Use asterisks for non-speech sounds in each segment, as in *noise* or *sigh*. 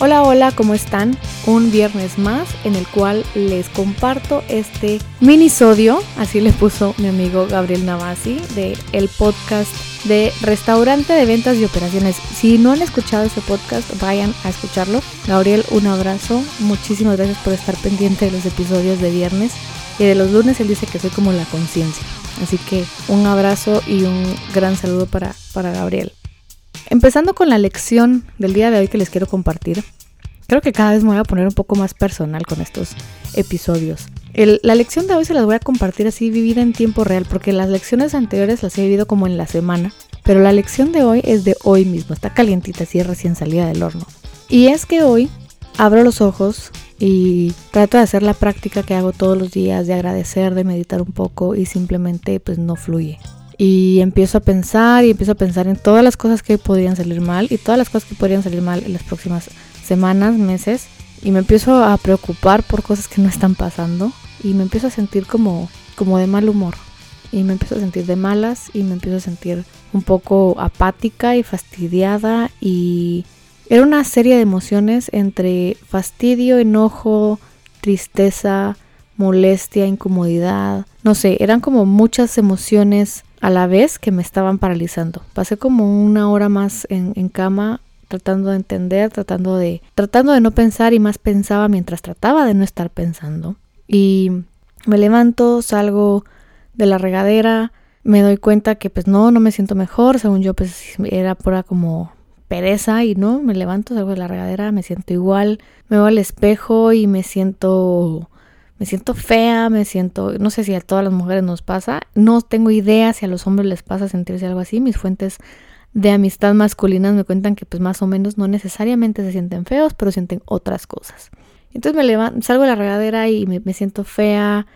Hola, hola, ¿cómo están? Un viernes más en el cual les comparto este minisodio, así le puso mi amigo Gabriel Navasi, de el podcast de Restaurante de Ventas y Operaciones. Si no han escuchado ese podcast, vayan a escucharlo. Gabriel, un abrazo. Muchísimas gracias por estar pendiente de los episodios de viernes. Y de los lunes él dice que soy como la conciencia. Así que un abrazo y un gran saludo para, para Gabriel. Empezando con la lección del día de hoy que les quiero compartir. Creo que cada vez me voy a poner un poco más personal con estos episodios. la lección de hoy se las voy a compartir así vivida en tiempo real, porque las lecciones anteriores las he vivido como en la semana, pero la lección de hoy es de hoy mismo, está calientita, así recién salida del horno. Y es que hoy abro los ojos y trato de hacer la práctica que hago todos los días, de agradecer, de meditar un poco y simplemente pues no fluye y empiezo a pensar y empiezo a pensar en todas las cosas que podrían salir mal y todas las cosas que podrían salir mal en las próximas semanas, meses y me empiezo a preocupar por cosas que no están pasando y me empiezo a sentir como como de mal humor. Y me empiezo a sentir de malas y me empiezo a sentir un poco apática y fastidiada y era una serie de emociones entre fastidio, enojo, tristeza, molestia, incomodidad, no sé, eran como muchas emociones a la vez que me estaban paralizando. Pasé como una hora más en, cama tratando de entender, tratando de, tratando de no pensar y más pensaba mientras trataba de no estar pensando. Y me levanto, salgo de la regadera, me doy cuenta que pues no, no me siento mejor, según yo pues era pura como pereza y no, me levanto, salgo de la regadera, me siento igual, me voy al espejo y me siento me siento fea, me siento, no sé si a todas las mujeres nos pasa, no tengo idea si a los hombres les pasa sentirse algo así, mis fuentes de amistad masculinas me cuentan que pues más o menos no necesariamente se sienten feos, pero sienten otras cosas. Entonces me levanto, salgo de la regadera y me, me siento fea,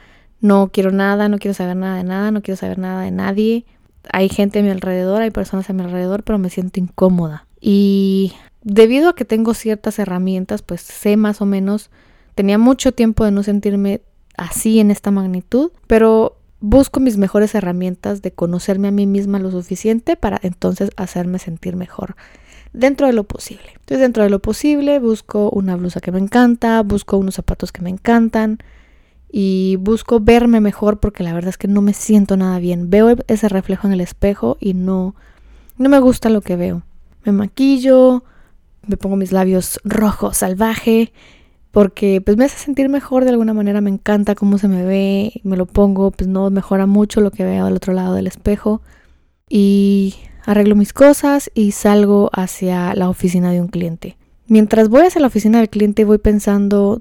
no quiero nada, no quiero saber nada de nada, no quiero saber nada de nadie. Hay gente a mi alrededor, hay personas a mi alrededor, pero me siento incómoda. Y debido a que tengo ciertas herramientas, pues sé más o menos Tenía mucho tiempo de no sentirme así en esta magnitud, pero busco mis mejores herramientas de conocerme a mí misma lo suficiente para entonces hacerme sentir mejor dentro de lo posible. Entonces dentro de lo posible busco una blusa que me encanta, busco unos zapatos que me encantan y busco verme mejor porque la verdad es que no me siento nada bien. Veo ese reflejo en el espejo y no no me gusta lo que veo. Me maquillo, me pongo mis labios rojos salvaje porque pues me hace sentir mejor de alguna manera, me encanta cómo se me ve, me lo pongo, pues no mejora mucho lo que veo al otro lado del espejo y arreglo mis cosas y salgo hacia la oficina de un cliente. Mientras voy hacia la oficina del cliente voy pensando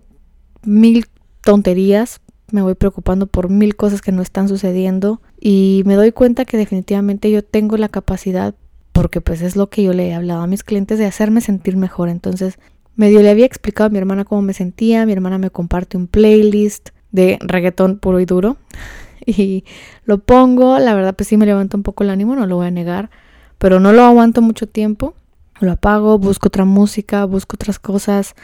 mil tonterías, me voy preocupando por mil cosas que no están sucediendo y me doy cuenta que definitivamente yo tengo la capacidad porque pues es lo que yo le he hablado a mis clientes de hacerme sentir mejor. Entonces Medio le había explicado a mi hermana cómo me sentía, mi hermana me comparte un playlist de reggaetón puro y duro *laughs* y lo pongo, la verdad pues sí me levanta un poco el ánimo, no lo voy a negar, pero no lo aguanto mucho tiempo, lo apago, busco otra música, busco otras cosas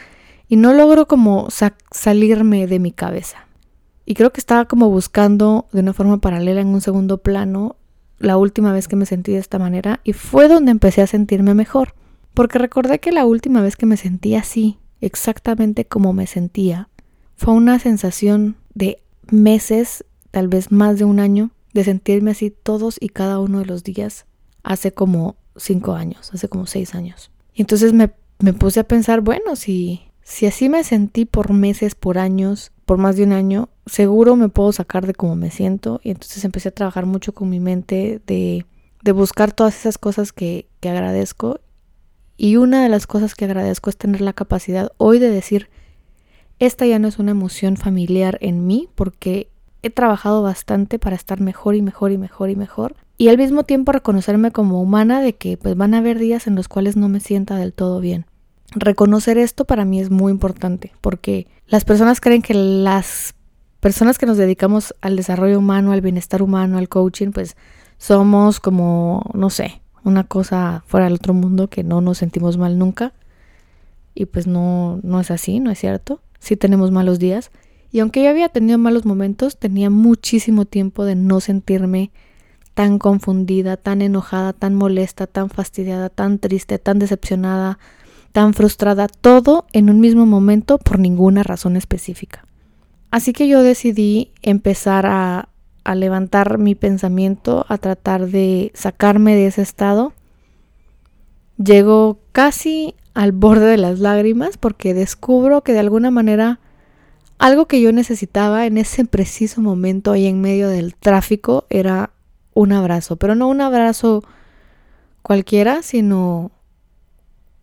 y no logro como salirme de mi cabeza. Y creo que estaba como buscando de una forma paralela en un segundo plano la última vez que me sentí de esta manera y fue donde empecé a sentirme mejor. Porque recordé que la última vez que me sentí así, exactamente como me sentía, fue una sensación de meses, tal vez más de un año, de sentirme así todos y cada uno de los días hace como cinco años, hace como seis años. Y entonces me, me puse a pensar, bueno, si, si así me sentí por meses, por años, por más de un año, seguro me puedo sacar de cómo me siento. Y entonces empecé a trabajar mucho con mi mente de, de buscar todas esas cosas que, que agradezco y una de las cosas que agradezco es tener la capacidad hoy de decir, esta ya no es una emoción familiar en mí porque he trabajado bastante para estar mejor y mejor y mejor y mejor. Y al mismo tiempo reconocerme como humana de que pues van a haber días en los cuales no me sienta del todo bien. Reconocer esto para mí es muy importante porque las personas creen que las personas que nos dedicamos al desarrollo humano, al bienestar humano, al coaching, pues somos como, no sé, una cosa fuera del otro mundo que no nos sentimos mal nunca. Y pues no, no es así, no es cierto. Sí tenemos malos días. Y aunque yo había tenido malos momentos, tenía muchísimo tiempo de no sentirme tan confundida, tan enojada, tan molesta, tan fastidiada, tan triste, tan decepcionada, tan frustrada, todo en un mismo momento por ninguna razón específica. Así que yo decidí empezar a, a levantar mi pensamiento, a tratar de sacarme de ese estado. Llego casi al borde de las lágrimas porque descubro que de alguna manera algo que yo necesitaba en ese preciso momento ahí en medio del tráfico era un abrazo, pero no un abrazo cualquiera, sino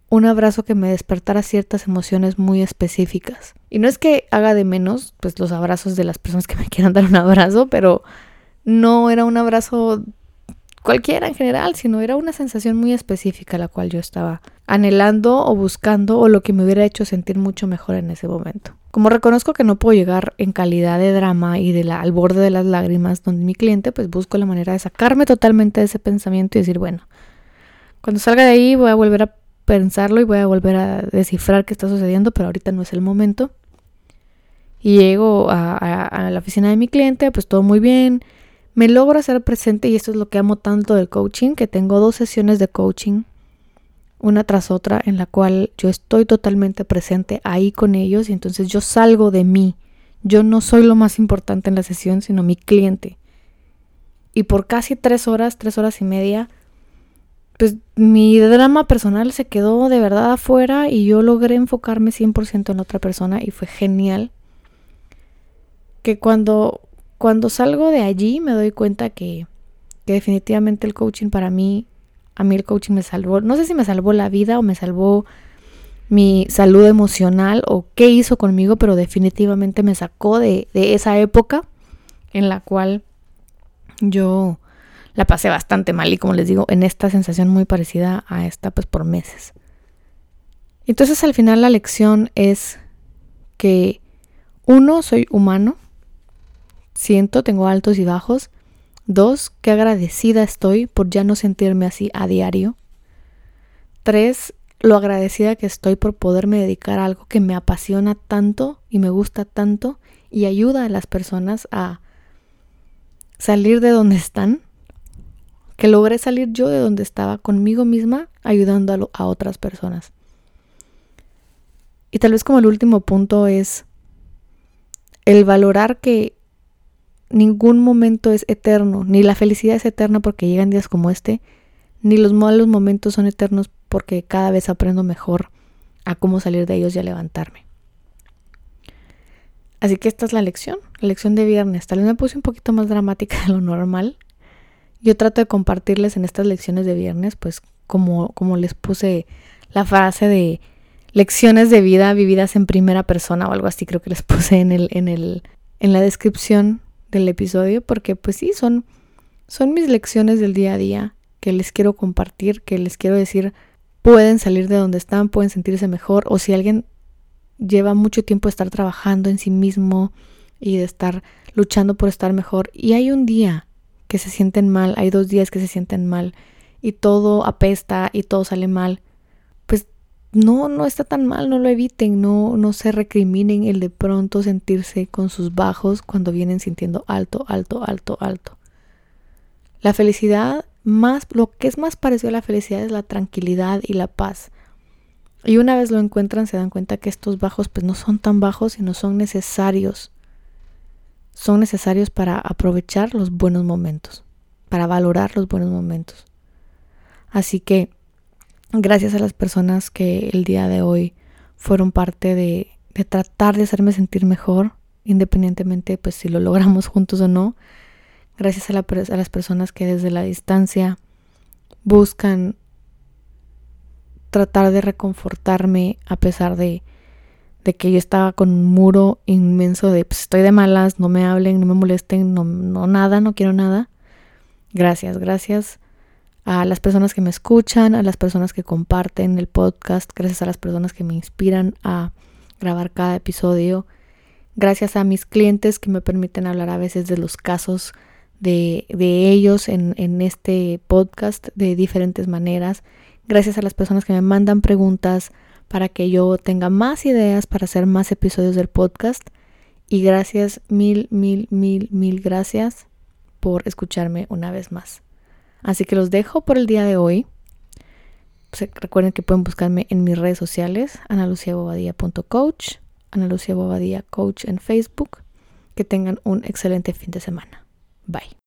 un abrazo que me despertara ciertas emociones muy específicas. Y no es que haga de menos pues los abrazos de las personas que me *laughs* quieran dar un abrazo, pero no era un abrazo cualquiera en general, sino era una sensación muy específica la cual yo estaba anhelando o buscando o lo que me hubiera hecho sentir mucho mejor en ese momento. Como reconozco que no puedo llegar en calidad de drama y de al borde de las lágrimas donde mi cliente, pues busco la manera de sacarme totalmente de ese pensamiento y decir, bueno, cuando salga de ahí voy a volver a pensarlo y voy a volver a descifrar qué está sucediendo, pero ahorita no es el momento. Y llego a, la oficina de mi cliente, pues todo muy bien. Me logro hacer presente y esto es lo que amo tanto del coaching, que tengo dos sesiones de coaching, una tras otra, en la cual yo estoy totalmente presente ahí con ellos y entonces yo salgo de mí. Yo no soy lo más importante en la sesión, sino mi cliente. Y por casi tres horas, tres horas y media, pues mi drama personal se quedó de verdad afuera y yo logré enfocarme 100% en otra persona y fue genial. Que cuando, cuando salgo de allí me doy cuenta que, que definitivamente el coaching para mí, a mí el coaching me salvó, no sé si me salvó la vida o me salvó mi salud emocional o qué hizo conmigo, pero definitivamente me sacó de, de esa época en la cual yo la pasé bastante mal y como les digo, en esta sensación muy parecida a esta, pues por meses. Entonces al final la lección es que uno, soy humano, siento, tengo altos y bajos. Dos, qué agradecida estoy por ya no sentirme así a diario. Tres, lo agradecida que estoy por poderme dedicar a algo que me apasiona tanto y me gusta tanto y ayuda a las personas a salir de donde están que logré salir yo de donde estaba conmigo misma ayudando a, otras personas. Y tal vez como el último punto es el valorar que ningún momento es eterno, ni la felicidad es eterna porque llegan días como este, ni los malos momentos son eternos porque cada vez aprendo mejor a cómo salir de ellos y a levantarme. Así que esta es la lección, la lección de viernes. Tal vez me puse un poquito más dramática de lo normal, yo trato de compartirles en estas lecciones de viernes, pues como, como les puse la frase de lecciones de vida vividas en primera persona o algo así, creo que les *laughs* puse en el, en el, en la descripción del episodio, porque pues sí, son, son mis lecciones del día a día que les quiero compartir, que les quiero decir, pueden salir de donde están, pueden sentirse mejor, o si alguien lleva mucho tiempo de estar trabajando en sí mismo y de estar luchando por estar mejor, y hay un día que se sienten mal, hay dos días que se sienten mal y todo apesta y todo sale mal, no, no está tan mal, no lo eviten, no, no se recriminen el de pronto sentirse con sus bajos cuando vienen sintiendo alto, alto, alto, alto. La felicidad más, lo que es más parecido a la felicidad es la tranquilidad y la paz. Y una vez lo encuentran se dan cuenta que estos bajos pues no son tan bajos y no son necesarios son necesarios para aprovechar los buenos momentos, para valorar los buenos momentos. Así que gracias a las personas que el día de hoy fueron parte de, tratar de hacerme sentir mejor, independientemente pues si lo logramos juntos o no. Gracias a, a las personas que desde la distancia buscan tratar de reconfortarme a pesar de de que yo estaba con un muro inmenso de pues estoy de malas, no me hablen, no me molesten, no, no nada, no quiero nada. Gracias, gracias a las personas que me escuchan, a las personas que comparten el podcast, gracias a las personas que me inspiran a grabar cada episodio, gracias a mis clientes que me permiten hablar a veces de los casos de, de ellos en, en este podcast de diferentes maneras, gracias a las personas que me mandan preguntas, para que yo tenga más ideas para hacer más episodios del podcast. Y gracias, mil, mil, mil, mil gracias por escucharme una vez más. Así que los dejo por el día de hoy. recuerden que pueden buscarme en mis redes sociales, analuciabobadía.coach, Ana Lucia Bobadía Coach en Facebook. Que tengan un excelente fin de semana. Bye.